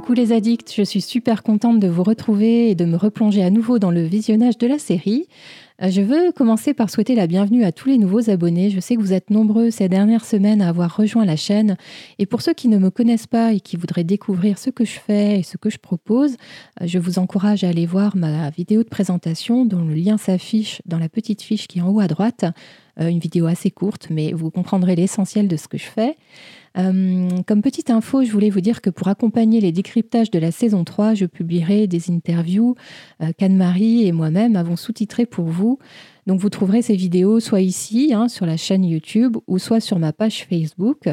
Coucou les addicts, je suis super contente de vous retrouver et de me replonger à nouveau dans le visionnage de la série. Euh, je veux commencer par souhaiter la bienvenue à tous les nouveaux abonnés. Je sais que vous êtes nombreux ces dernières semaines à avoir rejoint la chaîne. Et pour ceux qui ne me connaissent pas et qui voudraient découvrir ce que je fais et ce que je propose, euh, je vous encourage à aller voir ma vidéo de présentation dont le lien s'affiche dans la petite fiche qui est en haut à droite. Euh, une vidéo assez courte, mais vous comprendrez l'essentiel de ce que je fais. Euh, comme petite info, je voulais vous dire que pour accompagner les décryptages de la saison 3, je publierai des interviews euh, qu'Anne-Marie et moi-même avons sous-titrées pour vous donc vous trouverez ces vidéos soit ici, hein, sur la chaîne YouTube, ou soit sur ma page Facebook.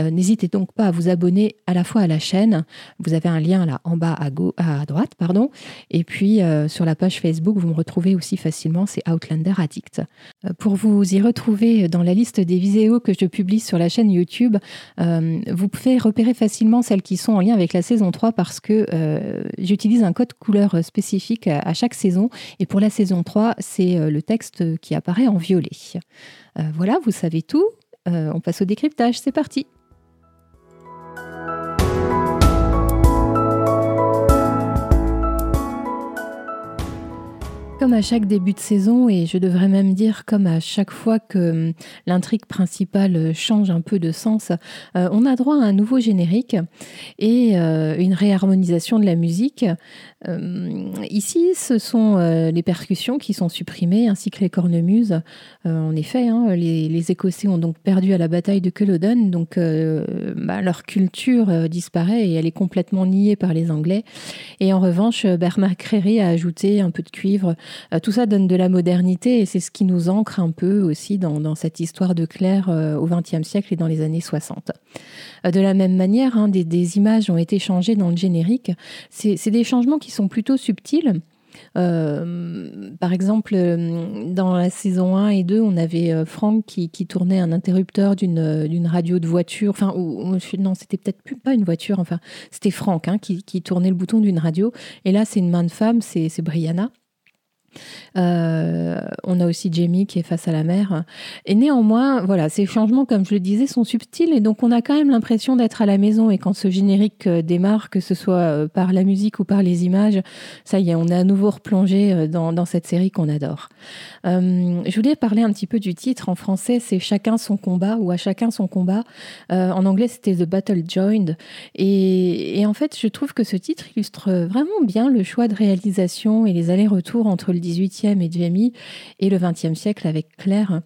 Euh, n'hésitez donc pas à vous abonner à la fois à la chaîne. Vous avez un lien là en bas à, droite, pardon. Et puis euh, sur la page Facebook, vous me retrouvez aussi facilement, c'est Outlander Addict. Euh, pour vous y retrouver dans la liste des vidéos que je publie sur la chaîne YouTube, vous pouvez repérer facilement celles qui sont en lien avec la saison 3 parce que j'utilise un code couleur spécifique à chaque saison. Et pour la saison 3, c'est le texte qui apparaît en violet. Voilà, vous savez tout. On passe au décryptage, c'est parti. Comme à chaque début de saison, et je devrais même dire comme à chaque fois que hum, l'intrigue principale change un peu de sens, euh, on a droit à un nouveau générique et une réharmonisation de la musique euh, ici, ce sont euh, les percussions qui sont supprimées, ainsi que les cornemuses. Euh, en effet, hein, les, Écossais ont donc perdu à la bataille de Culloden, donc bah, leur culture disparaît et elle est complètement niée par les Anglais. Et en revanche, Bernard Créry a ajouté un peu de cuivre. Tout ça donne de la modernité et c'est ce qui nous ancre un peu aussi dans, cette histoire de Claire au XXe siècle et dans les années 60. de la même manière, hein, des, images ont été changées dans le générique. C'est des changements qui sont plutôt subtils. Euh, par exemple, dans la saison 1 et 2, on avait euh, Franck qui, tournait un interrupteur d'une radio de voiture. Enfin, ou, non, c'était peut-être plus pas une voiture. Enfin, c'était Franck hein, qui, qui, tournait le bouton d'une radio. Et là, c'est une main de femme, c'est Brianna. Euh, on a aussi Jamie qui est face à la mer. Et néanmoins, voilà, ces changements, comme je le disais, sont subtils et donc on a quand même l'impression d'être à la maison. Et quand ce générique euh, démarre, que ce soit euh, par la musique ou par les images, ça y est, on est à nouveau replongé dans, cette série qu'on adore. je voulais parler un petit peu du titre. En français, c'est Chacun son combat ou À chacun son combat. en anglais, c'était The Battle Joined. Et, et en fait, je trouve que ce titre illustre vraiment bien le choix de réalisation et les allers-retours entre le 18e et Jamie et le 20e siècle avec Claire.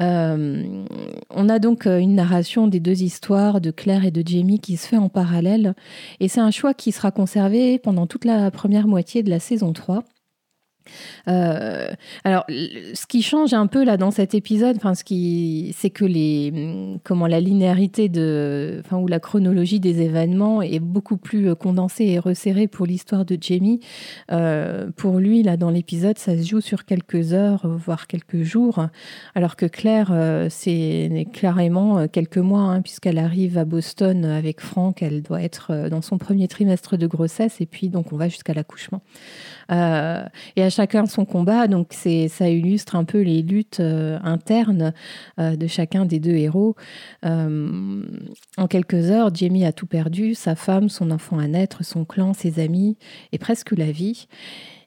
Euh, on a donc euh, une narration des deux histoires de Claire et de Jamie qui se fait en parallèle et c'est un choix qui sera conservé pendant toute la première moitié de la saison 3. Euh, alors, ce qui change un peu là dans cet épisode, ce qui, c'est que les, comment la linéarité de, enfin, ou la chronologie des événements est beaucoup plus euh, condensée et resserrée pour l'histoire de Jamie. Euh, pour lui, là, dans l'épisode, ça se joue sur quelques heures, voire quelques jours, alors que Claire, c'est clairement quelques mois, hein, puisqu'elle arrive à Boston avec Franck. Elle doit être dans son premier trimestre de grossesse, et puis donc on va jusqu'à l'accouchement. Chacun son combat, donc c'est ça illustre un peu les luttes euh, internes euh, de chacun des deux héros. en quelques heures, Jamie a tout perdu, sa femme, son enfant à naître, son clan, ses amis et presque la vie.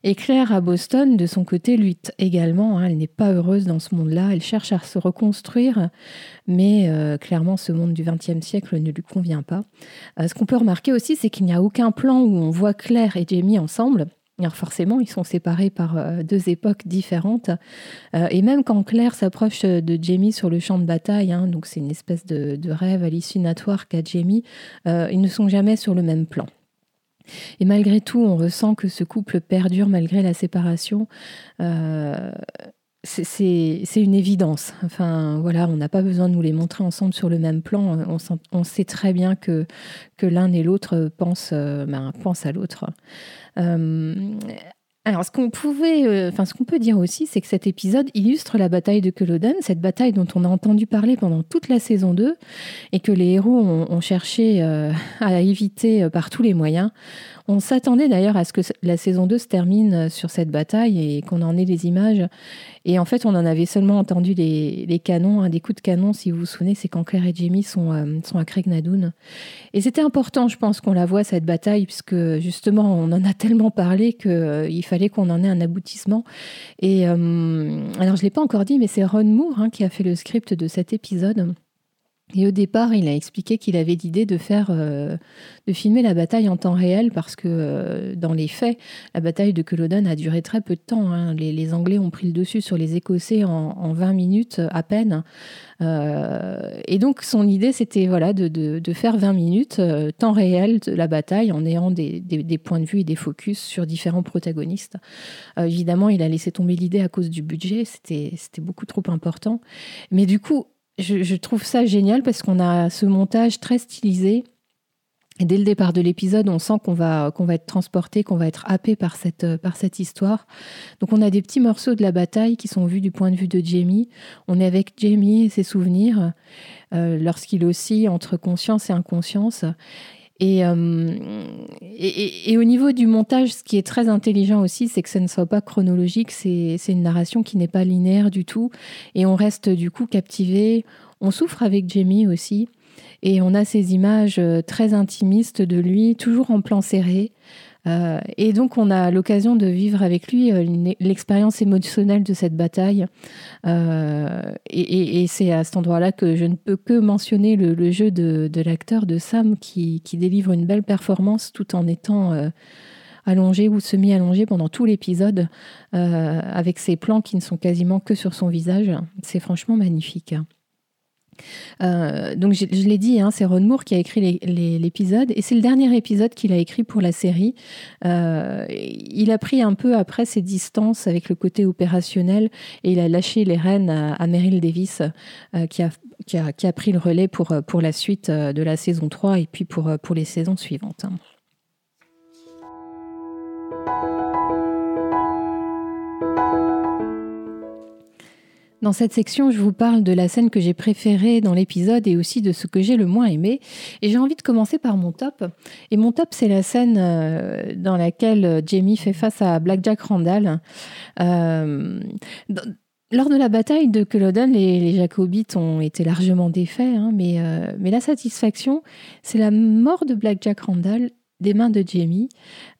Et Claire à Boston, de son côté, lutte également. Hein. elle n'est pas heureuse dans ce monde-là. Elle cherche à se reconstruire, mais clairement, ce monde du XXe siècle ne lui convient pas. ce qu'on peut remarquer aussi, c'est qu'il n'y a aucun plan où on voit Claire et Jamie ensemble. Alors forcément, ils sont séparés par euh, deux époques différentes. Euh, et même quand Claire s'approche de Jamie sur le champ de bataille, hein, donc c'est une espèce de, rêve hallucinatoire qu'a Jamie, euh, ils ne sont jamais sur le même plan. Et malgré tout, on ressent que ce couple perdure malgré la séparation. c'est une évidence. Enfin, voilà, on n'a pas besoin de nous les montrer ensemble sur le même plan. On, sait très bien que, l'un et l'autre pensent, ben, à l'autre. Euh, alors, ce qu'on pouvait, euh, enfin, ce qu'on peut dire aussi, c'est que cet épisode illustre la bataille de Culloden, cette bataille dont on a entendu parler pendant toute la saison 2 et que les héros ont, cherché euh, à éviter euh, par tous les moyens. On s'attendait d'ailleurs à ce que la saison 2 se termine sur cette bataille et qu'on en ait des images. Et en fait, on en avait seulement entendu les, canons, hein, des coups de canon, si vous vous souvenez, c'est quand Claire et Jamie sont, sont à Craig Nadoun. Et c'était important, je pense, qu'on la voit, cette bataille, puisque justement, on en a tellement parlé qu'il fallait qu'on en ait un aboutissement. Et euh, alors, je ne l'ai pas encore dit, mais c'est Ron Moore hein, qui a fait le script de cet épisode. Et au départ, il a expliqué qu'il avait l'idée de faire, euh, de filmer la bataille en temps réel parce que euh, dans les faits, la bataille de Culloden a duré très peu de temps. Hein. Les, Anglais ont pris le dessus sur les Écossais en, 20 minutes à peine. Euh, et donc, son idée, c'était voilà, de, faire 20 minutes temps réel de la bataille en ayant des, des, points de vue et des focus sur différents protagonistes. évidemment, il a laissé tomber l'idée à cause du budget. C'était beaucoup trop important. Mais du coup, je, trouve ça génial parce qu'on a ce montage très stylisé. Dès le départ de l'épisode, on sent qu'on va, qu'on va être transporté, qu'on va être happé par cette, par histoire. Donc on a des petits morceaux de la bataille qui sont vus du point de vue de Jamie. On est avec Jamie et ses souvenirs euh, lorsqu'il oscille entre conscience et inconscience. Euh, et, et, au niveau du montage, ce qui est très intelligent aussi, c'est que ce ne soit pas chronologique, c'est une narration qui n'est pas linéaire du tout. Et on reste du coup captivé. On souffre avec Jamie aussi. Et on a ces images euh, très intimistes de lui, toujours en plan serré. Euh, et donc, on a l'occasion de vivre avec lui euh, l'expérience émotionnelle de cette bataille. Euh, et, c'est à cet endroit-là que je ne peux que mentionner le, jeu de, l'acteur de Sam qui, délivre une belle performance tout en étant allongé ou semi-allongé pendant tout l'épisode, avec ses plans qui ne sont quasiment que sur son visage. C'est franchement magnifique. Euh, donc je, l'ai dit, hein, c'est Ron Moore qui a écrit l'épisode et c'est le dernier épisode qu'il a écrit pour la série. Euh, il a pris un peu après ses distances avec le côté opérationnel et il a lâché les rênes à, Meryl Davis euh, qui, a, pris le relais pour, la suite de la saison 3 et puis pour, pour les saisons suivantes. Dans cette section, je vous parle de la scène que j'ai préférée dans l'épisode et aussi de ce que j'ai le moins aimé. Et j'ai envie de commencer par mon top. Et mon top, c'est la scène euh, dans laquelle Jamie fait face à Black Jack Randall. Euh, lors de la bataille de Culloden, les, Jacobites ont été largement défaits, hein, mais, euh, mais la satisfaction, c'est la mort de Black Jack Randall des mains de Jamie.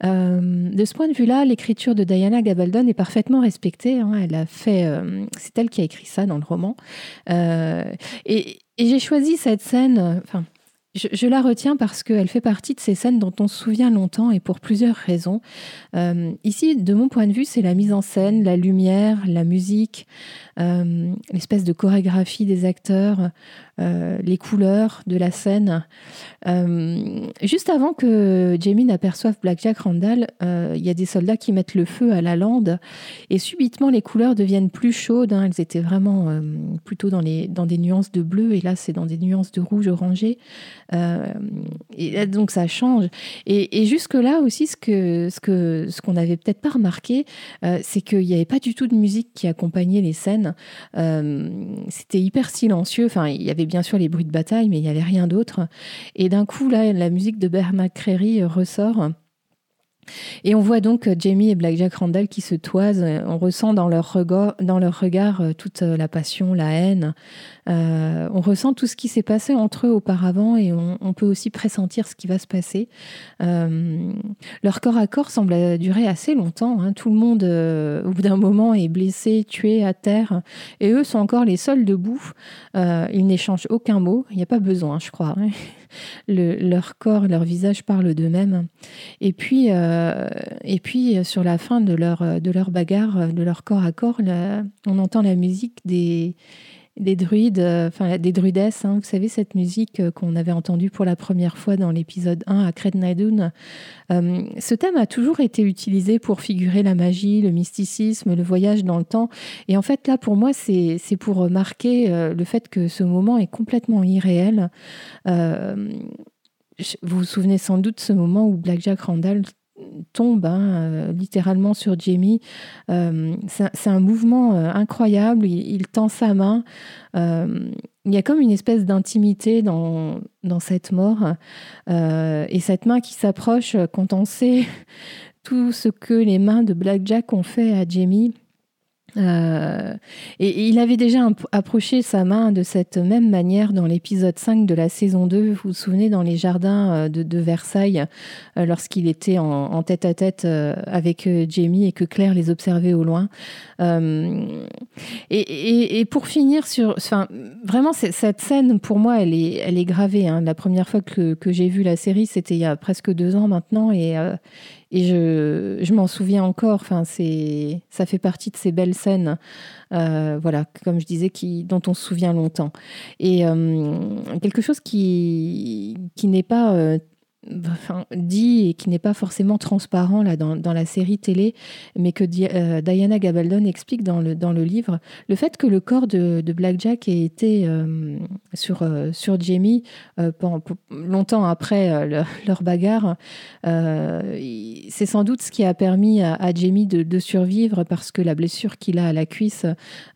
Euh, de ce point de vue-là, l'écriture de Diana Gabaldon est parfaitement respectée. Hein. Elle a fait, euh, c'est elle qui a écrit ça dans le roman. Euh, et, j'ai choisi cette scène. Enfin, je, la retiens parce qu'elle fait partie de ces scènes dont on se souvient longtemps et pour plusieurs raisons. Ici, de mon point de vue, c'est la mise en scène, la lumière, la musique, l'espèce de chorégraphie des acteurs, euh, les couleurs de la scène. juste avant que Jamie n'aperçoive Black Jack Randall, il y a des soldats qui mettent le feu à la lande et subitement les couleurs deviennent plus chaudes. Hein. Elles étaient vraiment plutôt dans, les, dans des nuances de bleu et là c'est dans des nuances de rouge orangé. Euh, et donc ça change. Et, jusque-là aussi, ce que ce que ce qu'on n'avait peut-être pas remarqué, euh, c'est qu'il n'y avait pas du tout de musique qui accompagnait les scènes. Euh, c'était hyper silencieux. Enfin, il y avait bien sûr les bruits de bataille, mais il n'y avait rien d'autre. Et d'un coup, là, la musique de Bernard McCreary ressort. Et on voit donc Jamie et Black Jack Randall qui se toisent. On ressent dans leur regard, regard toute la passion, la haine, euh, on ressent tout ce qui s'est passé entre eux auparavant et on, peut aussi pressentir ce qui va se passer. Euh, leur corps à corps semble durer assez longtemps. Hein. Tout le monde, euh, au bout d'un moment, est blessé, tué à terre, et eux sont encore les seuls debout. ils n'échangent aucun mot. Il n'y a pas besoin, je crois. Hein. leur corps, leur visage parlent d'eux-mêmes. Et puis, et puis sur la fin de leur, de leur bagarre, de leur corps à corps, on entend la musique des des druides, euh, enfin des druidesses, hein. vous savez, cette musique euh, qu'on avait entendue pour la première fois dans l'épisode 1 à Cred Euh, ce thème a toujours été utilisé pour figurer la magie, le mysticisme, le voyage dans le temps. Et en fait, là, pour moi, c'est pour marquer le fait que ce moment est complètement irréel. vous vous souvenez sans doute ce moment où Black Jack Randall tombe hein, littéralement sur Jamie. c'est un mouvement incroyable. Il, tend sa main. il y a comme une espèce d'intimité dans, dans cette mort. et cette main qui s'approche quand on sait tout ce que les mains de Blackjack ont fait à Jamie. Euh, et, il avait déjà approché sa main de cette même manière dans l'épisode 5 de la saison 2, vous vous souvenez, dans les jardins euh, de, Versailles, euh, lorsqu'il était en, tête à tête avec Jamie et que Claire les observait au loin. Et, pour finir sur... Enfin, vraiment, cette scène, pour moi, elle est, elle est gravée. Hein. La première fois que, j'ai vu la série, c'était il y a presque deux ans maintenant. Et, et je, je m'en souviens encore. Enfin, c'est, ça fait partie de ces belles scènes, euh, voilà, comme je disais, qui, dont on se souvient longtemps. Et euh, quelque chose qui, qui n'est pas dit et qui n'est pas forcément transparent là dans, dans, la série télé, mais que euh, Diana Gabaldon explique dans le, dans le livre, le fait que le corps de, de Blackjack ait été euh, sur, euh, sur Jamie longtemps après leur bagarre, c'est sans doute ce qui a permis à, Jamie de, survivre parce que la blessure qu'il a à la cuisse,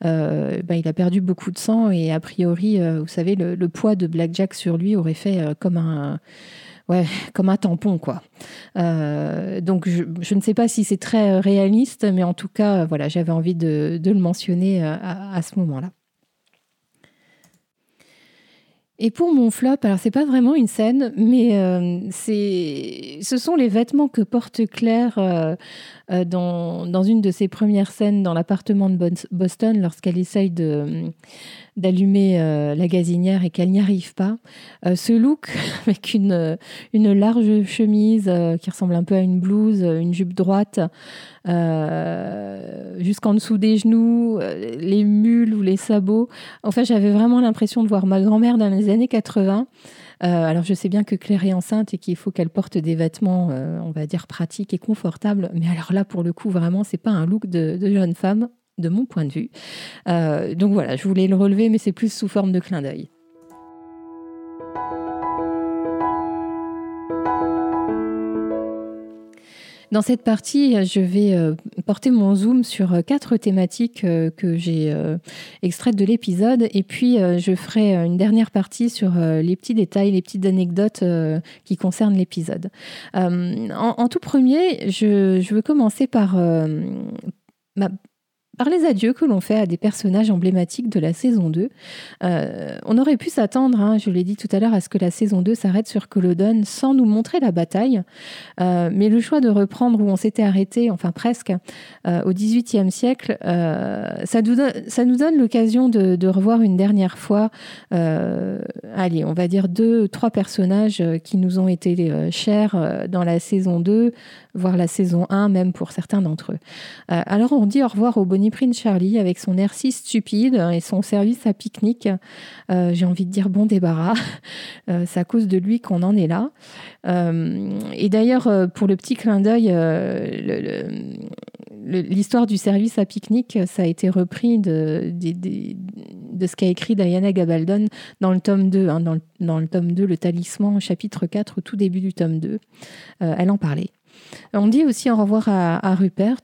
ben, il a perdu beaucoup de sang et a priori, vous savez, le, le poids de Blackjack sur lui aurait fait comme un ouais, comme un tampon, quoi. Euh, donc, je, ne sais pas si c'est très euh, réaliste, mais en tout cas, voilà, j'avais envie de, le mentionner euh, à, ce moment-là. Et pour mon flop, alors c'est pas vraiment une scène, mais ce sont les vêtements que porte Claire dans, dans, une de ses premières scènes dans l'appartement de Boston lorsqu'elle essaye de d'allumer euh, la gazinière et qu'elle n'y arrive pas. Euh, ce look avec une, euh, une large chemise qui ressemble un peu à une blouse, une jupe droite jusqu'en dessous des genoux, les mules ou les sabots. Enfin, j'avais vraiment l'impression de voir ma grand-mère dans les années 80. alors je sais bien que Claire est enceinte et qu'il faut qu'elle porte des vêtements, on va dire pratiques et confortables, mais alors là pour le coup vraiment c'est pas un look de, de jeune femme de mon point de vue. Euh, donc voilà, je voulais le relever, mais c'est plus sous forme de clin d'œil. Dans cette partie, je vais euh, porter mon zoom sur euh, quatre thématiques que j'ai extraites de l'épisode et puis je ferai une dernière partie sur les petits détails, les petites anecdotes qui concernent l'épisode. En, tout premier, je, je veux commencer par par les adieux que l'on fait à des personnages emblématiques de la saison 2. Euh, on aurait pu s'attendre, hein, je l'ai dit tout à l'heure, à ce que la saison 2 s'arrête sur Culloden sans nous montrer la bataille. Euh, mais le choix de reprendre où on s'était arrêté, enfin presque, euh, au XVIIIe siècle, ça nous, donne, ça nous donne l'occasion de, revoir une dernière fois, allez, on va dire deux, trois personnages qui nous ont été chers dans la saison 2, voire la saison 1 même pour certains d'entre eux. alors on dit au revoir au Bonnie Prince Charlie avec son air si stupide et son service à pique-nique. Euh, j'ai envie de dire bon débarras. Euh, c'est à cause de lui qu'on en est là. Euh, et d'ailleurs, pour le petit clin d'œil, l'histoire du service à pique-nique, ça a été repris de, de, ce qu'a écrit Diana Gabaldon dans le tome 2, hein, dans, le, dans, le, tome 2, Le Talisman, chapitre 4, au tout début du tome 2. elle en parlait. On dit aussi au revoir à, Rupert.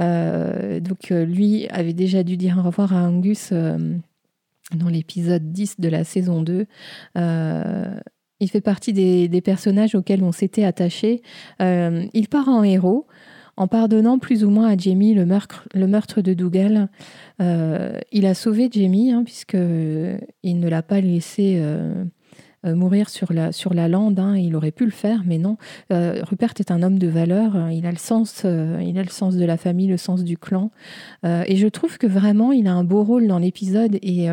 Euh, donc euh, lui avait déjà dû dire au revoir à Angus euh, dans l'épisode 10 de la saison 2. il fait partie des, personnages auxquels on s'était attaché. il part en héros en pardonnant plus ou moins à Jamie le meurtre, de Dougal. il a sauvé Jamie hein, puisqu'il ne l'a pas laissé mourir sur la, sur la lande. Hein, il aurait pu le faire, mais non. Euh, Rupert est un homme de valeur. Hein, il a le sens, euh, il a le sens de la famille, le sens du clan. et je trouve que vraiment, il a un beau rôle dans l'épisode. Et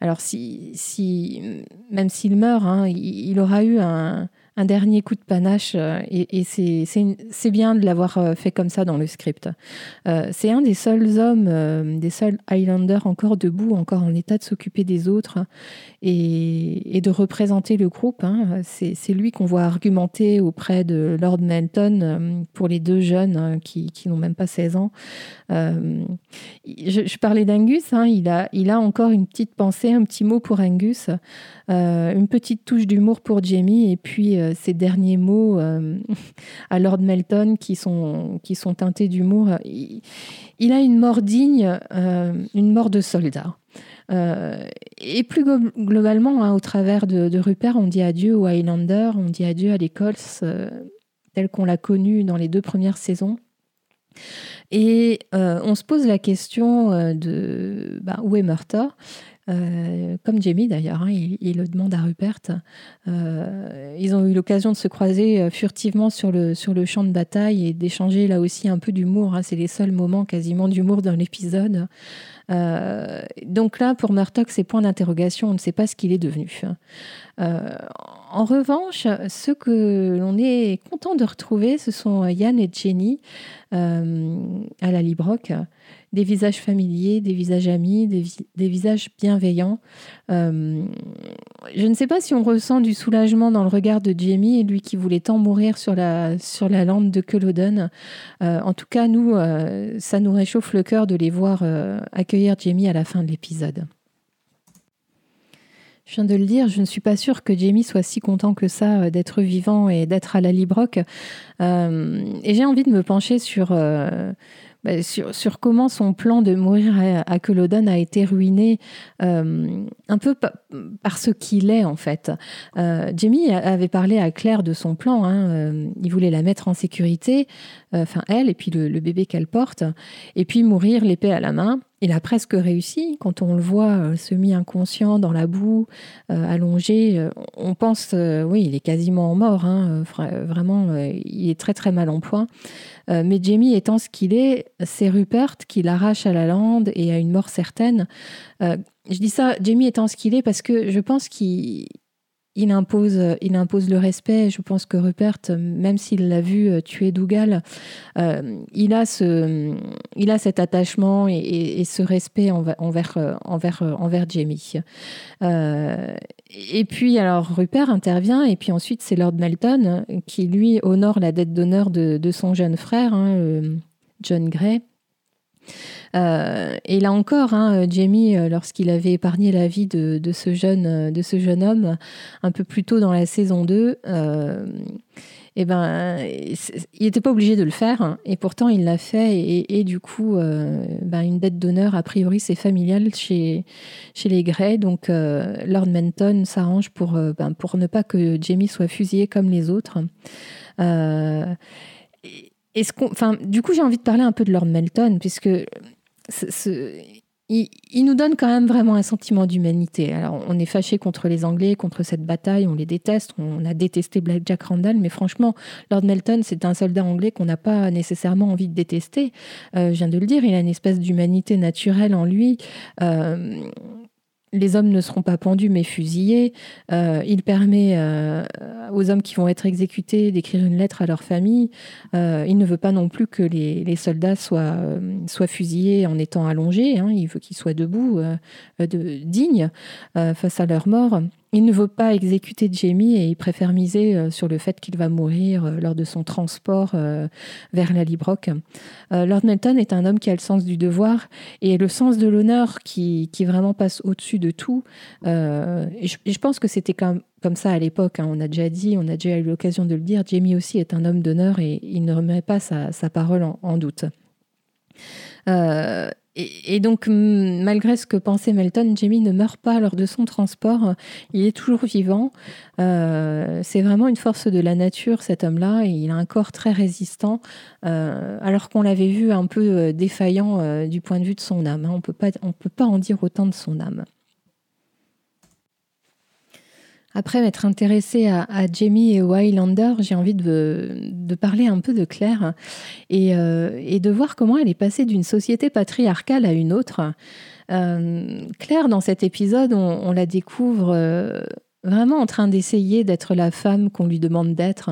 alors, si, si même s'il meurt, hein, il, aura eu un un dernier coup de panache euh, et, c'est bien de l'avoir euh, fait comme ça dans le script. Euh, c'est un des seuls hommes, des seuls Highlanders encore debout, encore en état de s'occuper des autres et, de représenter le groupe. Hein. C'est lui qu'on voit argumenter auprès de Lord Melton pour les deux jeunes qui, n'ont même pas 16 ans. je, parlais d'Angus, hein. il, a, il a encore une petite pensée, un petit mot pour Angus, une petite touche d'humour pour Jamie et puis ces derniers mots à Lord Melton qui sont, qui sont teintés d'humour. Il, a une mort digne, une mort de soldat. et plus globalement, hein, au travers de, Rupert, on dit adieu aux Highlander, on dit adieu à l'école telle qu'on l'a connue dans les deux premières saisons. Et on se pose la question de bah, où est Murtaugh? Euh, comme Jamie d'ailleurs, hein, il, le demande à Rupert. Euh, ils ont eu l'occasion de se croiser euh, furtivement sur le, sur le champ de bataille et d'échanger là aussi un peu d'humour. Hein. C'est les seuls moments quasiment d'humour dans l'épisode. donc là, pour Murdoch, c'est point d'interrogation, on ne sait pas ce qu'il est devenu. en revanche, ceux que l'on est content de retrouver, ce sont Yann et Jenny à la Librock des visages familiers, des visages amis, des, visages bienveillants. Euh, je ne sais pas si on ressent du soulagement dans le regard de Jamie, lui qui voulait tant mourir sur la, sur la lampe de Culloden. Euh, en tout cas, nous, euh, ça nous réchauffe le cœur de les voir accueillir Jamie à la fin de l'épisode. Je viens de le dire, je ne suis pas sûre que Jamie soit si content que ça d'être vivant et d'être à la Librock. et j'ai envie de me pencher sur bah, sur, comment son plan de mourir à, à Culloden a été ruiné euh, un peu par ce qu'il est en fait. Euh, Jamie avait parlé à Claire de son plan. Hein, euh, il voulait la mettre en sécurité, euh, enfin elle et puis le, le bébé qu'elle porte, et puis mourir l'épée à la main. Il a presque réussi. Quand on le voit semi-inconscient dans la boue, allongé, on pense, oui, il est quasiment mort. Hein, vraiment, il est très très mal en point. Euh, mais Jamie étant ce qu'il est, c'est Rupert qui l'arrache à la lande et à une mort certaine. Euh, je dis ça, Jamie étant ce qu'il est, parce que je pense qu'il il impose, il impose le respect. Je pense que Rupert, même s'il l'a vu euh, tuer Dougal, il, a ce, il a cet attachement et, ce respect envers, envers, envers, envers Jamie. Et puis, alors, Rupert intervient, et puis ensuite, c'est Lord Melton qui, lui, honore la dette d'honneur de, son jeune frère, hein, John Gray. Euh, et là encore, hein, Jamie, euh, lorsqu'il avait épargné la vie de, ce jeune, de ce jeune homme un peu plus tôt dans la saison 2, eh ben, il n'était pas obligé de le faire, hein, et pourtant il l'a fait, et, du coup, euh, ben, une dette d'honneur, a priori, c'est familial chez, chez les Greys, donc euh, Lord Menton s'arrange pour, euh, ben, pour ne pas que Jamie soit fusillé comme les autres. est-ce enfin, du coup, j'ai envie de parler un peu de Lord Melton, puisque ce, il, nous donne quand même vraiment un sentiment d'humanité. Alors, on est fâché contre les Anglais, contre cette bataille, on les déteste, on a détesté Black Jack Randall, mais franchement, Lord Melton, c'est un soldat anglais qu'on n'a pas nécessairement envie de détester. Euh, je viens de le dire, il a une espèce d'humanité naturelle en lui. Euh, les hommes ne seront pas pendus mais fusillés. Euh, il permet euh, aux hommes qui vont être exécutés d'écrire une lettre à leur famille. Euh, il ne veut pas non plus que les, soldats soient, soient, fusillés en étant allongés. Hein. Il veut qu'ils soient debout, de, dignes face à leur mort. Il ne veut pas exécuter Jamie et il préfère miser euh, sur le fait qu'il va mourir euh, lors de son transport euh, vers la Librock. Lord Melton est un homme qui a le sens du devoir et le sens de l'honneur qui, vraiment passe au-dessus de tout. je, pense que c'était comme, comme ça à l'époque. Hein. On a déjà dit, on a déjà eu l'occasion de le dire. Jamie aussi est un homme d'honneur et il ne remet pas sa, parole en, en doute. Et, donc, malgré ce que pensait Melton, Jamie ne meurt pas lors de son transport. Il est toujours vivant. Euh, c'est vraiment une force de la nature, cet homme-là. Il a un corps très résistant, euh, alors qu'on l'avait vu un peu euh, défaillant du point de vue de son âme. Hein. On ne peut pas en dire autant de son âme. Après m'être intéressée à, Jamie et Highlander, j'ai envie de, parler un peu de Claire euh, et, de voir comment elle est passée d'une société patriarcale à une autre. Euh, Claire, dans cet épisode, on, la découvre euh, vraiment en train d'essayer d'être la femme qu'on lui demande d'être.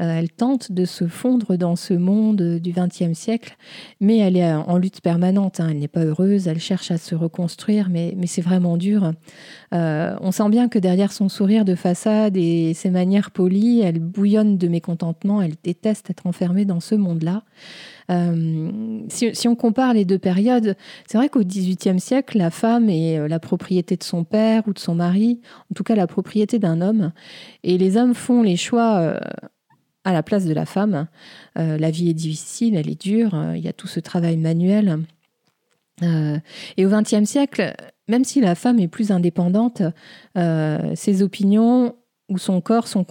Euh, elle tente de se fondre dans ce monde du XXe siècle, mais elle est en lutte permanente. Hein. Elle n'est pas heureuse, elle cherche à se reconstruire, mais, mais c'est vraiment dur. Euh, on sent bien que derrière son sourire de façade et ses manières polies, elle bouillonne de mécontentement, elle déteste être enfermée dans ce monde-là. Si, on compare les deux périodes, c'est vrai qu'au XVIIIe siècle, la femme est la propriété de son père ou de son mari, en tout cas la propriété d'un homme, et les hommes font les choix à la place de la femme. la vie est difficile, elle est dure, il y a tout ce travail manuel. et au XXe siècle, même si la femme est plus indépendante, ses opinions où son corps sont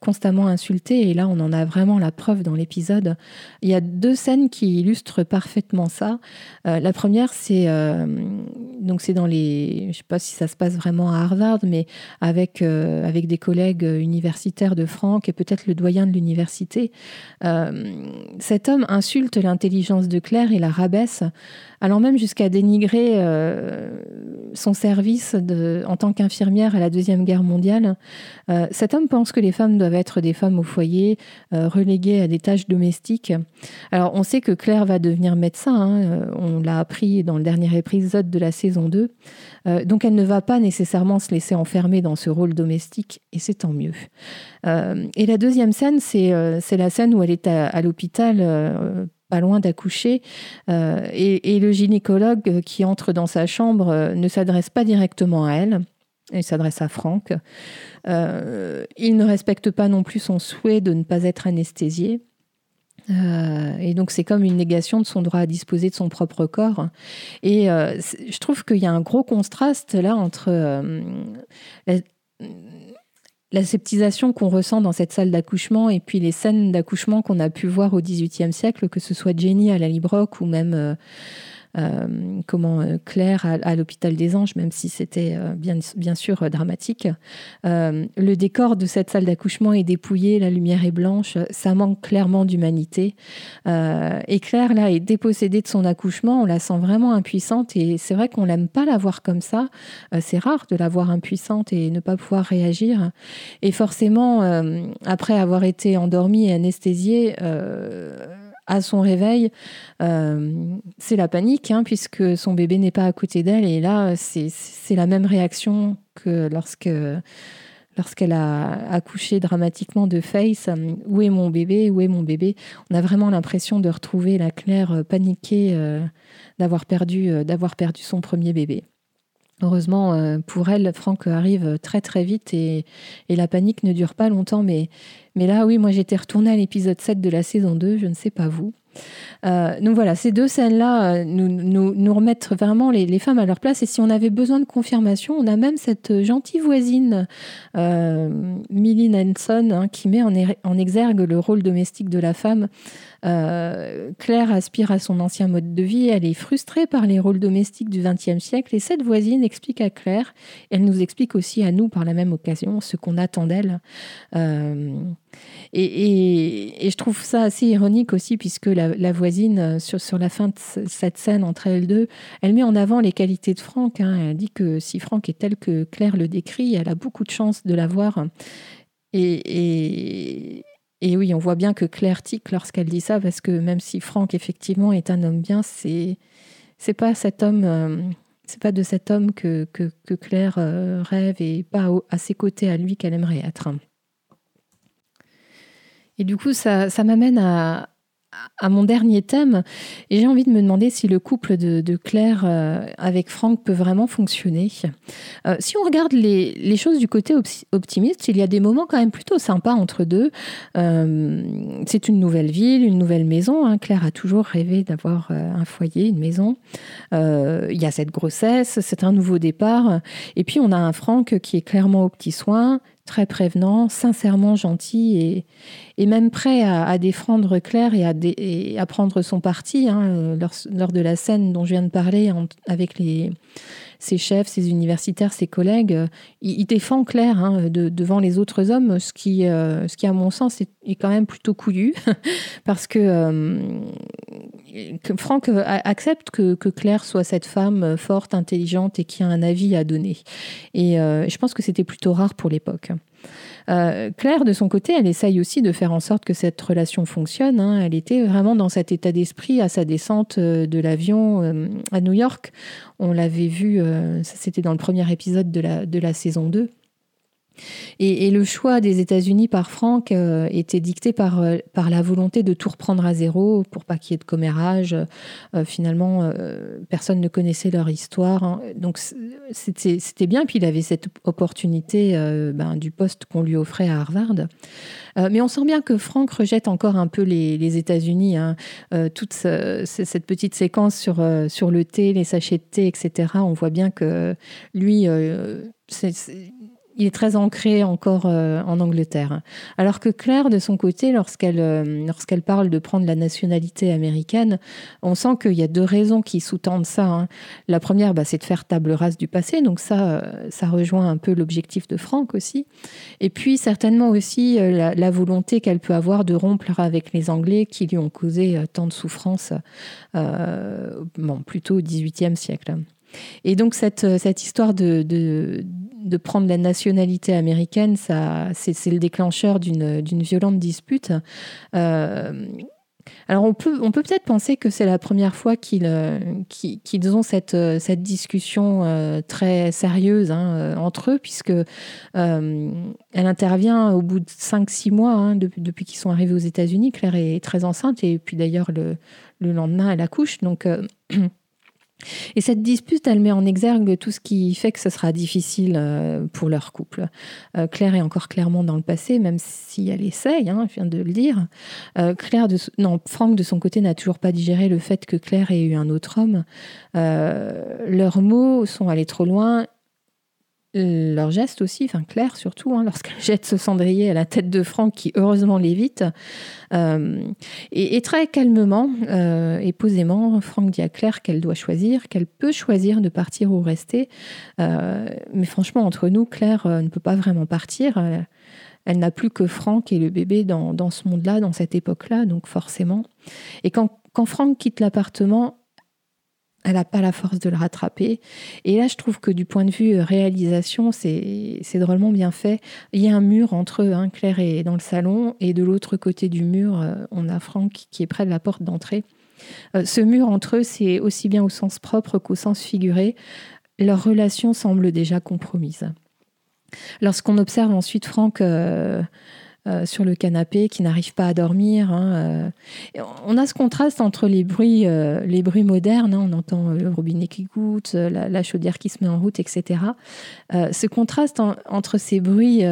constamment insultés. Et là, on en a vraiment la preuve dans l'épisode. Il y a deux scènes qui illustrent parfaitement ça. Euh, la première, c'est euh, donc c'est dans les, je sais pas si ça se passe vraiment à Harvard, mais avec euh, avec des collègues universitaires de Franck et peut-être le doyen de l'université. cet homme insulte l'intelligence de Claire et la rabaisse, allant même jusqu'à dénigrer son service en tant qu'infirmière à la deuxième guerre mondiale. Euh, cet homme pense que les femmes doivent être des femmes au foyer, euh, reléguées à des tâches domestiques. Alors, on sait que Claire va devenir médecin, hein, euh, on l'a appris dans le dernier épisode de la saison 2. donc, elle ne va pas nécessairement se laisser enfermer dans ce rôle domestique, et c'est tant mieux. et la deuxième scène, c'est la scène où elle est à, l'hôpital pas loin d'accoucher, et, le gynécologue qui entre dans sa chambre ne s'adresse pas directement à elle, il s'adresse à Franck. Euh, il ne respecte pas non plus son souhait de ne pas être anesthésié. Euh, et donc c'est comme une négation de son droit à disposer de son propre corps. Et euh, je trouve qu'il y a un gros contraste là entre la, l'aseptisation qu'on ressent dans cette salle d'accouchement et puis les scènes d'accouchement qu'on a pu voir au XVIIIe siècle, que ce soit Jenny à la ou même euh, comment euh, Claire à, l'hôpital des Anges, même si c'était euh, bien, bien sûr dramatique. le décor de cette salle d'accouchement est dépouillé, la lumière est blanche, ça manque clairement d'humanité. et Claire, là, est dépossédée de son accouchement, on la sent vraiment impuissante et c'est vrai qu'on l'aime pas la voir comme ça. c'est rare de la voir impuissante et ne pas pouvoir réagir. Et forcément, après avoir été endormie et anesthésiée, à son réveil, euh, c'est la panique, hein, puisque son bébé n'est pas à côté d'elle. Et là, c'est la même réaction que lorsque lorsqu'elle a accouché dramatiquement de Face. Où est mon bébé? Où est mon bébé? On a vraiment l'impression de retrouver la Claire paniquée euh, perdu, d'avoir perdu son premier bébé. Heureusement euh, pour elle, Franck arrive très très vite et, la panique ne dure pas longtemps. Mais, mais là, oui, moi j'étais retournée à l'épisode 7 de la saison 2, je ne sais pas vous. Euh, donc voilà, ces deux scènes-là euh, nous, nous, nous, remettent vraiment les, femmes à leur place. Et si on avait besoin de confirmation, on a même cette gentille voisine, euh, Millie Nanson, hein, qui met en, en, exergue le rôle domestique de la femme. Euh, Claire aspire à son ancien mode de vie, elle est frustrée par les rôles domestiques du XXe siècle. Et cette voisine explique à Claire, elle nous explique aussi à nous par la même occasion, ce qu'on attend d'elle. Et, je trouve ça assez ironique aussi, puisque la, voisine, euh, sur, sur, la fin de cette scène entre elles deux, elle met en avant les qualités de Franck. Hein. Elle dit que si Franck est tel que Claire le décrit, elle a beaucoup de chance de l'avoir. Et, et, oui, on voit bien que Claire tique lorsqu'elle dit ça, parce que même si Franck, effectivement, est un homme bien, c'est c'est pas cet homme. Euh, c'est pas de cet homme que, Claire euh, rêve et pas à ses côtés à lui qu'elle aimerait être. Et du coup, ça m'amène à, à mon dernier thème, et j'ai envie de me demander si le couple de, Claire euh, avec Franck peut vraiment fonctionner. Euh, si on regarde les, choses du côté optimiste, il y a des moments quand même plutôt sympas entre deux. Euh, c'est une nouvelle ville, une nouvelle maison. Hein. Claire a toujours rêvé d'avoir un foyer, une maison. il y a cette grossesse, c'est un nouveau départ. Et puis on a un Franck qui est clairement au petit soin, très prévenant, sincèrement gentil et, même prêt à, défendre Claire et à, prendre son parti hein, lors, de la scène dont je viens de parler avec les, ses chefs, ses universitaires, ses collègues. Il, défend Claire hein, devant les autres hommes, ce qui, euh, ce qui à mon sens, est, quand même plutôt couillu, parce que, euh, Franck accepte que, que, Claire soit cette femme forte, intelligente et qui a un avis à donner. Et euh, je pense que c'était plutôt rare pour l'époque. Euh, Claire, de son côté, elle essaye aussi de faire en sorte que cette relation fonctionne. Hein. Elle était vraiment dans cet état d'esprit à sa descente euh, de l'avion euh, à New York. On l'avait vu, c'était dans le premier épisode de la, de la saison 2. Et, le choix des États-Unis par Franck euh, était dicté par, euh, par la volonté de tout reprendre à zéro pour pas qu'il y ait de commérage. Euh, finalement, personne ne connaissait leur histoire. Hein. Donc c'était bien. Puis il avait cette opportunité ben, du poste qu'on lui offrait à Harvard. mais on sent bien que Franck rejette encore un peu les, États-Unis. Hein. toute cette petite séquence sur, sur le thé, les sachets de thé, etc. On voit bien que lui, il est très ancré encore euh, en Angleterre. Alors que Claire, de son côté, lorsqu'elle euh, lorsqu'elle parle de prendre la nationalité américaine, on sent qu'il y a deux raisons qui sous-tendent ça. Hein. La première, bah, c'est de faire table rase du passé, donc ça, euh, ça rejoint un peu l'objectif de Franck aussi. Et puis certainement aussi la, volonté qu'elle peut avoir de rompre avec les Anglais qui lui ont causé tant de souffrances, bon, plutôt au XVIIIe siècle. Et donc cette, cette histoire de, de, de prendre la nationalité américaine, ça, c'est, le déclencheur d'une, violente dispute. Euh, alors on peut, on peut peut-être penser que c'est la première fois qu'ils, qu'ils ont cette, discussion euh, très sérieuse hein, entre eux, puisque euh, elle intervient au bout de 5-6 mois hein, depuis, qu'ils sont arrivés aux États-Unis. Claire est très enceinte et puis d'ailleurs le, le lendemain elle accouche. Donc Et cette dispute, elle met en exergue tout ce qui fait que ce sera difficile euh, pour leur couple. Euh, Claire est encore clairement dans le passé, même si elle essaye, hein, je viens de le dire. Euh, Claire non, Franck, de son côté, n'a toujours pas digéré le fait que Claire ait eu un autre homme. leurs mots sont allés trop loin leur geste aussi, enfin Claire surtout, hein, lorsqu'elle jette ce cendrier à la tête de Franck qui heureusement l'évite. Euh, et, très calmement euh, et posément, Franck dit à Claire qu'elle doit choisir, qu'elle peut choisir de partir ou rester. Euh, mais franchement, entre nous, Claire ne peut pas vraiment partir. Elle n'a plus que Franck et le bébé dans, dans ce monde-là, dans cette époque-là, donc forcément. Et quand, quand Franck quitte l'appartement, elle n'a pas la force de le rattraper. Et là, je trouve que du point de vue euh, réalisation, c'est drôlement bien fait. Il y a un mur entre eux, hein, Claire est dans le salon, et de l'autre côté du mur, euh, on a Franck qui est près de la porte d'entrée. Euh, ce mur entre eux, c'est aussi bien au sens propre qu'au sens figuré. Leur relation semble déjà compromise. Lorsqu'on observe ensuite Franck... sur le canapé, qui n'arrive pas à dormir. Hein, euh. On a ce contraste entre les bruits, euh, les bruits modernes, hein, on entend le robinet qui goûte, la, chaudière qui se met en route, etc. ce contraste entre ces bruits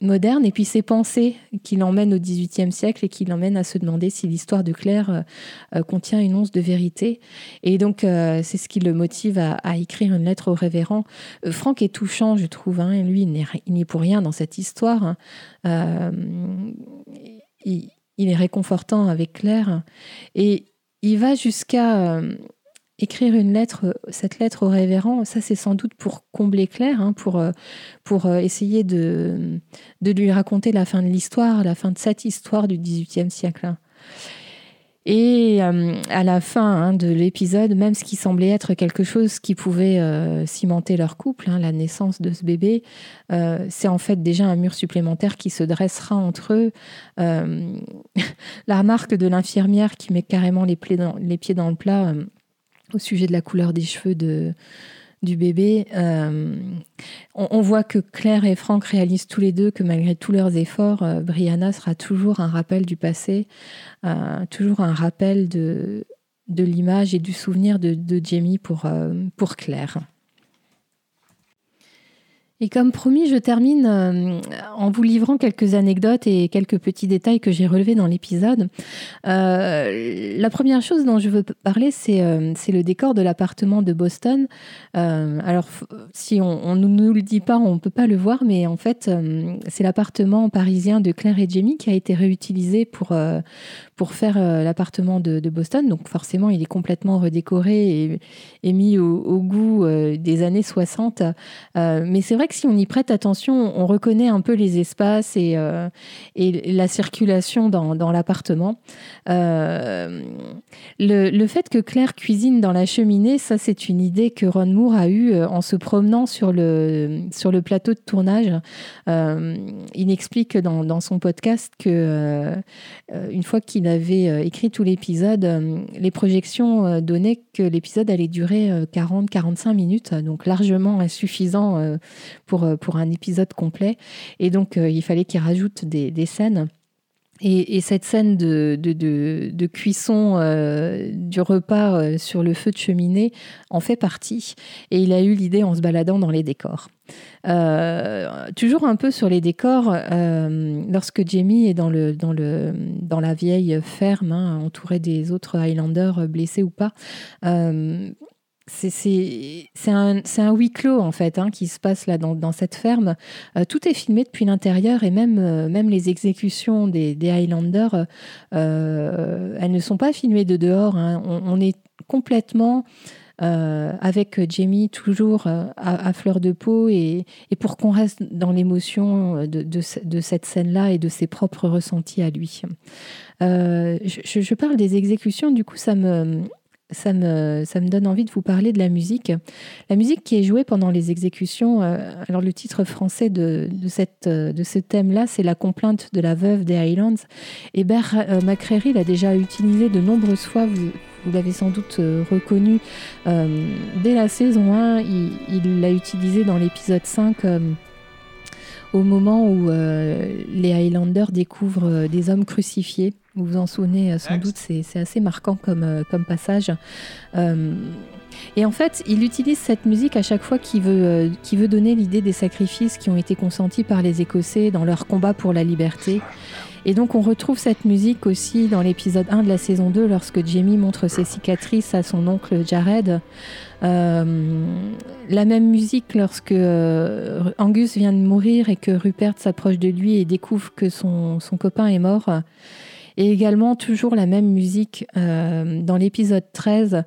moderne et puis ses pensées qui l'emmènent au XVIIIe siècle et qui l'emmènent à se demander si l'histoire de Claire euh, euh, contient une once de vérité. Et donc, euh, c'est ce qui le motive à, écrire une lettre au révérend. Franck est touchant, je trouve. Hein, lui, il n'est pour rien dans cette histoire. Hein. il, il, est réconfortant avec Claire. Et il va jusqu'à écrire une lettre, cette lettre au révérend, ça c'est sans doute pour combler Claire, hein, pour, euh, pour euh, essayer de, de lui raconter la fin de l'histoire, la fin de cette histoire du XVIIIe siècle. Hein. Et euh, à la fin hein, de l'épisode, même ce qui semblait être quelque chose qui pouvait cimenter leur couple, la naissance de ce bébé, c'est en fait déjà un mur supplémentaire qui se dressera entre eux. la remarque de l'infirmière qui met carrément les pieds dans le plat au sujet de la couleur des cheveux du bébé. Euh, on, voit que Claire et Franck réalisent tous les deux que malgré tous leurs efforts, euh, Brianna sera toujours un rappel du passé, euh, toujours un rappel de, de l'image et du souvenir de, de Jamie pour, pour Claire. Et comme promis, je termine euh, en vous livrant quelques anecdotes et quelques petits détails que j'ai relevés dans l'épisode. Euh, la première chose dont je veux parler, c'est euh, le décor de l'appartement de Boston. alors, si on ne nous le dit pas, on ne peut pas le voir, mais en fait, c'est l'appartement parisien de Claire et Jamie qui a été réutilisé pour, faire l'appartement de, Boston. Donc forcément, il est complètement redécoré et, mis au, au goût des années 60. mais c'est vrai si on y prête attention, on reconnaît un peu les espaces et, euh, la circulation dans, dans l'appartement. Euh, le, fait que Claire cuisine dans la cheminée, ça c'est une idée que Ron Moore a eue euh, en se promenant sur le, plateau de tournage. il explique dans, son podcast que une fois qu'il avait écrit tout l'épisode, les projections donnaient que l'épisode allait durer 40-45 minutes, donc largement insuffisant pour, pour un épisode complet. Et donc, il fallait qu'il rajoute des scènes. Et, cette scène de, de, cuisson euh, du repas euh, sur le feu de cheminée en fait partie. Et il a eu l'idée en se baladant dans les décors. Euh, toujours un peu sur les décors, lorsque Jamie est dans, le, dans, le, dans la vieille ferme, hein, des autres Highlanders blessés ou pas, c'est un, un, huis clos en fait hein, qui se passe là dans, cette ferme. Euh, tout est filmé depuis l'intérieur et même, euh, même les exécutions des, Highlanders, euh, elles ne sont pas filmées de dehors. Hein. On, est complètement avec Jamie toujours à, fleur de peau et, pour qu'on reste dans l'émotion de, de, cette scène-là et de ses propres ressentis à lui. Je, je, parle des exécutions, du coup ça me, ça me, ça me donne envie de vous parler de la musique. La musique qui est jouée pendant les exécutions, euh, alors le titre français de, de, cette, euh, de ce thème-là, c'est La complainte de la veuve des Highlands. Et Ber euh, l'a déjà utilisé de nombreuses fois, vous, vous l'avez sans doute reconnu. dès la saison 1, il l'a utilisé dans l'épisode 5 au moment où les Highlanders découvrent des hommes crucifiés. Vous vous en souvenez euh, sans doute, c'est assez marquant comme, euh, comme passage. Euh, et en fait, il utilise cette musique à chaque fois qu'il veut, veut donner l'idée des sacrifices qui ont été consentis par les Écossais dans leur combat pour la liberté. Et donc on retrouve cette musique aussi dans l'épisode 1 de la saison 2 lorsque Jamie montre ses cicatrices à son oncle Jared. la même musique lorsque Angus vient de mourir et que Rupert s'approche de lui et découvre que son, son copain est mort. Et également toujours la même musique euh, dans l'épisode 13,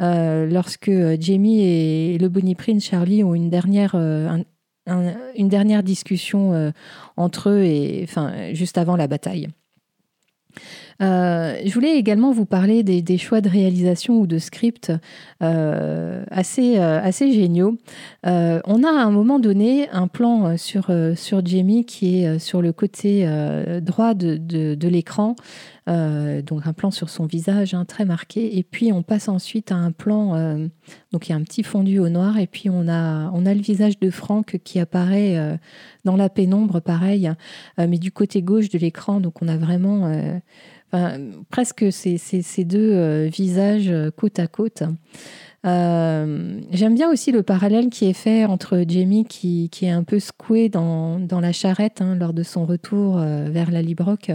euh, lorsque Jamie et le Bonnie Prince Charlie ont une dernière, euh, une dernière discussion entre eux, et, enfin, juste avant la bataille. Euh, je voulais également vous parler des, choix de réalisation ou de script euh, assez, euh, assez géniaux. on a à un moment donné un plan sur, sur Jamie qui est sur le côté droit de, l'écran. Donc un plan sur son visage hein, très marqué. Et puis on passe ensuite à un plan donc il y a un petit fondu au noir. Et puis on a on a le visage de Franck qui apparaît dans la pénombre pareil mais du côté gauche de l'écran. Donc on a vraiment presque ces, deux euh, visages euh, côte à côte. Euh, j'aime bien aussi le parallèle qui est fait entre Jamie qui, est un peu secoué dans, la charrette hein, lors de son retour vers la Librock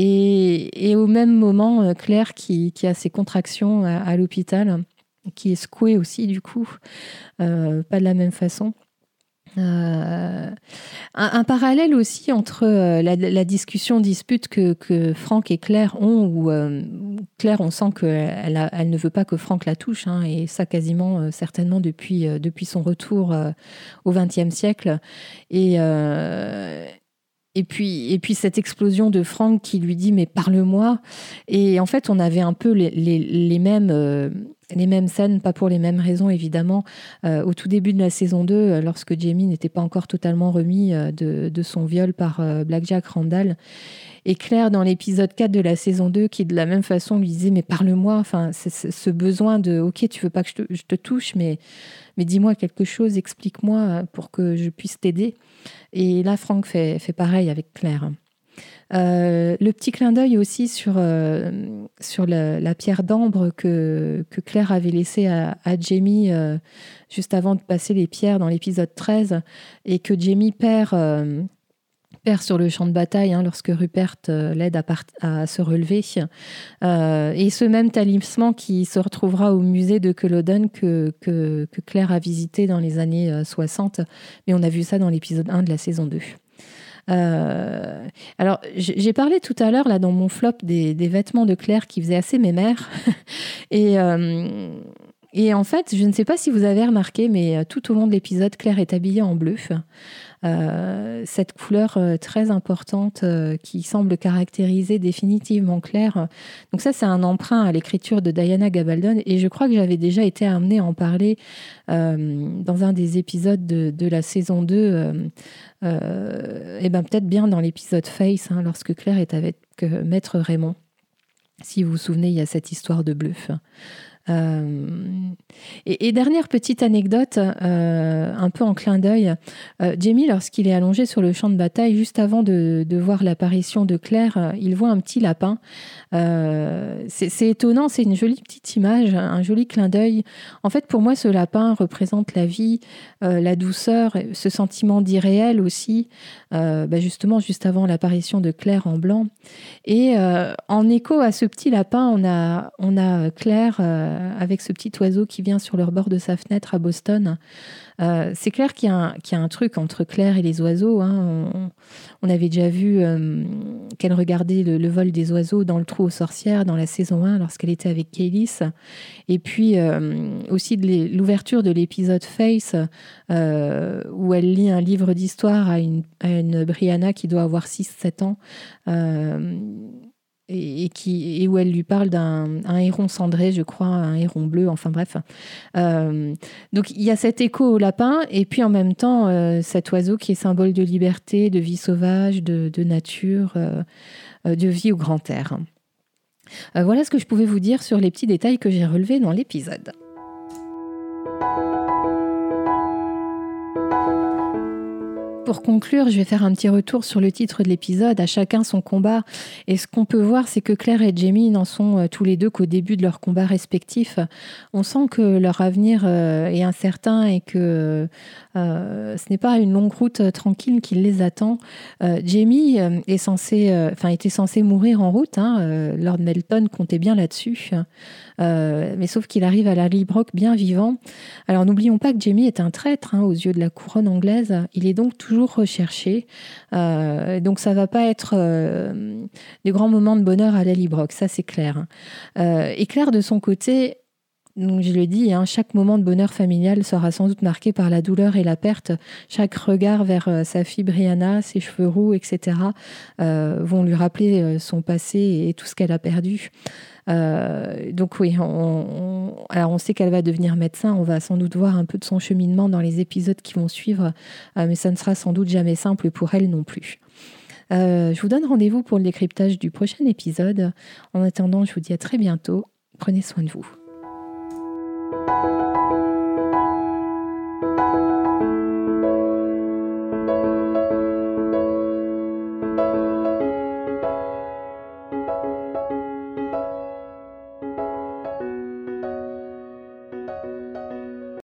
et, au même moment Claire qui, a ses contractions à, l'hôpital, qui est secouée aussi du coup, pas de la même façon. Euh, un, parallèle aussi entre euh, la, discussion dispute que, que, Franck et Claire ont, où euh, Claire, on sent qu'elle elle ne veut pas que Franck la touche, hein, et ça quasiment certainement depuis, depuis son retour au XXe siècle. Et, et puis, et puis cette explosion de Franck qui lui dit mais parle-moi. Et en fait, on avait un peu les, les mêmes scènes, pas pour les mêmes raisons évidemment, euh, au tout début de la saison 2, euh, lorsque Jamie n'était pas encore totalement remis euh, de, son viol par Blackjack Randall. Et Claire, dans l'épisode 4 de la saison 2, qui de la même façon lui disait Mais parle-moi, enfin, ce besoin de Ok, tu veux pas que je te, touche, mais, mais dis-moi quelque chose, explique-moi pour que je puisse t'aider. Et là, Franck fait, fait pareil avec Claire. Euh, le petit clin d'œil aussi sur, euh, sur la, pierre d'ambre que, que, Claire avait laissée à, Jamie euh, juste avant de passer les pierres dans l'épisode 13 et que Jamie perd, perd sur le champ de bataille hein, lorsque Rupert l'aide à, se relever. et ce même talisman qui se retrouvera au musée de Culloden que, que, Claire a visité dans les années 60. Mais on a vu ça dans l'épisode 1 de la saison 2. Euh, alors, j'ai parlé tout à l'heure, là, dans mon flop, des, vêtements de Claire qui faisaient assez mémère. et, euh, et en fait, je ne sais pas si vous avez remarqué, mais euh, tout au long de l'épisode, Claire est habillée en bleu. Euh, cette couleur euh, très importante euh, qui semble caractériser définitivement Claire. Donc ça, c'est un emprunt à l'écriture de Diana Gabaldon et je crois que j'avais déjà été amenée à en parler dans un des épisodes de, la saison 2, et ben peut-être bien dans l'épisode Face, hein, lorsque Claire est avec Maître Raymond. Si vous vous souvenez, il y a cette histoire de bluff. Et, dernière petite anecdote, un peu en clin d'œil, Jamie, lorsqu'il est allongé sur le champ de bataille, juste avant de, de voir l'apparition de Claire, il voit un petit lapin. c'est étonnant, c'est une jolie petite image, un joli clin d'œil. En fait, pour moi, ce lapin représente la vie, la douceur, ce sentiment d'irréel aussi, bah, justement, juste avant l'apparition de Claire en blanc. Et en écho à ce petit lapin, on a, on a Claire avec ce petit oiseau qui vient sur le bord de sa fenêtre à Boston. Euh, c'est clair qu'il y, a un truc entre Claire et les oiseaux. Hein. On, avait déjà vu euh, qu'elle regardait le, vol des oiseaux dans le trou aux sorcières dans la saison 1 lorsqu'elle était avec Kélis. Et puis euh, aussi l'ouverture de l'épisode Face où elle lit un livre d'histoire à une Brianna qui doit avoir 6-7 ans et, qui, et où elle lui parle d'un héron cendré, je crois, un héron bleu, enfin bref. Euh, donc il y a cet écho au lapin, et puis en même temps, euh, cet oiseau qui est symbole de liberté, de vie sauvage, de, nature, euh, de vie au grand air. voilà ce que je pouvais vous dire sur les petits détails que j'ai relevés dans l'épisode. Pour conclure, je vais faire un petit retour sur le titre de l'épisode, à chacun son combat. Et ce qu'on peut voir, c'est que Claire et Jamie n'en sont euh, tous les deux qu'au début de leur combat respectif. On sent que leur avenir euh, est incertain et que euh, ce n'est pas une longue route tranquille qui les attend. Jamie est censé, enfin, était censé mourir en route. Hein, Lord Melton comptait bien là-dessus. mais sauf qu'il arrive à la Librock bien vivant. Alors n'oublions pas que Jamie est un traître hein, aux yeux de la couronne anglaise. Il est donc toujours recherché. Euh, donc ça va pas être euh, des grands moments de bonheur à la Librock, ça c'est clair. Euh, et Claire de son côté, donc je le dis, hein, chaque moment de bonheur familial sera sans doute marqué par la douleur et la perte. Chaque regard vers sa fille Brianna, ses cheveux roux, etc., vont lui rappeler son passé et tout ce qu'elle a perdu. Euh, donc oui, on, alors on sait qu'elle va devenir médecin, on va sans doute voir un peu de son cheminement dans les épisodes qui vont suivre, euh, mais ça ne sera sans doute jamais simple pour elle non plus. Euh, je vous donne rendez-vous pour le décryptage du prochain épisode. En attendant, je vous dis à très bientôt. Prenez soin de vous.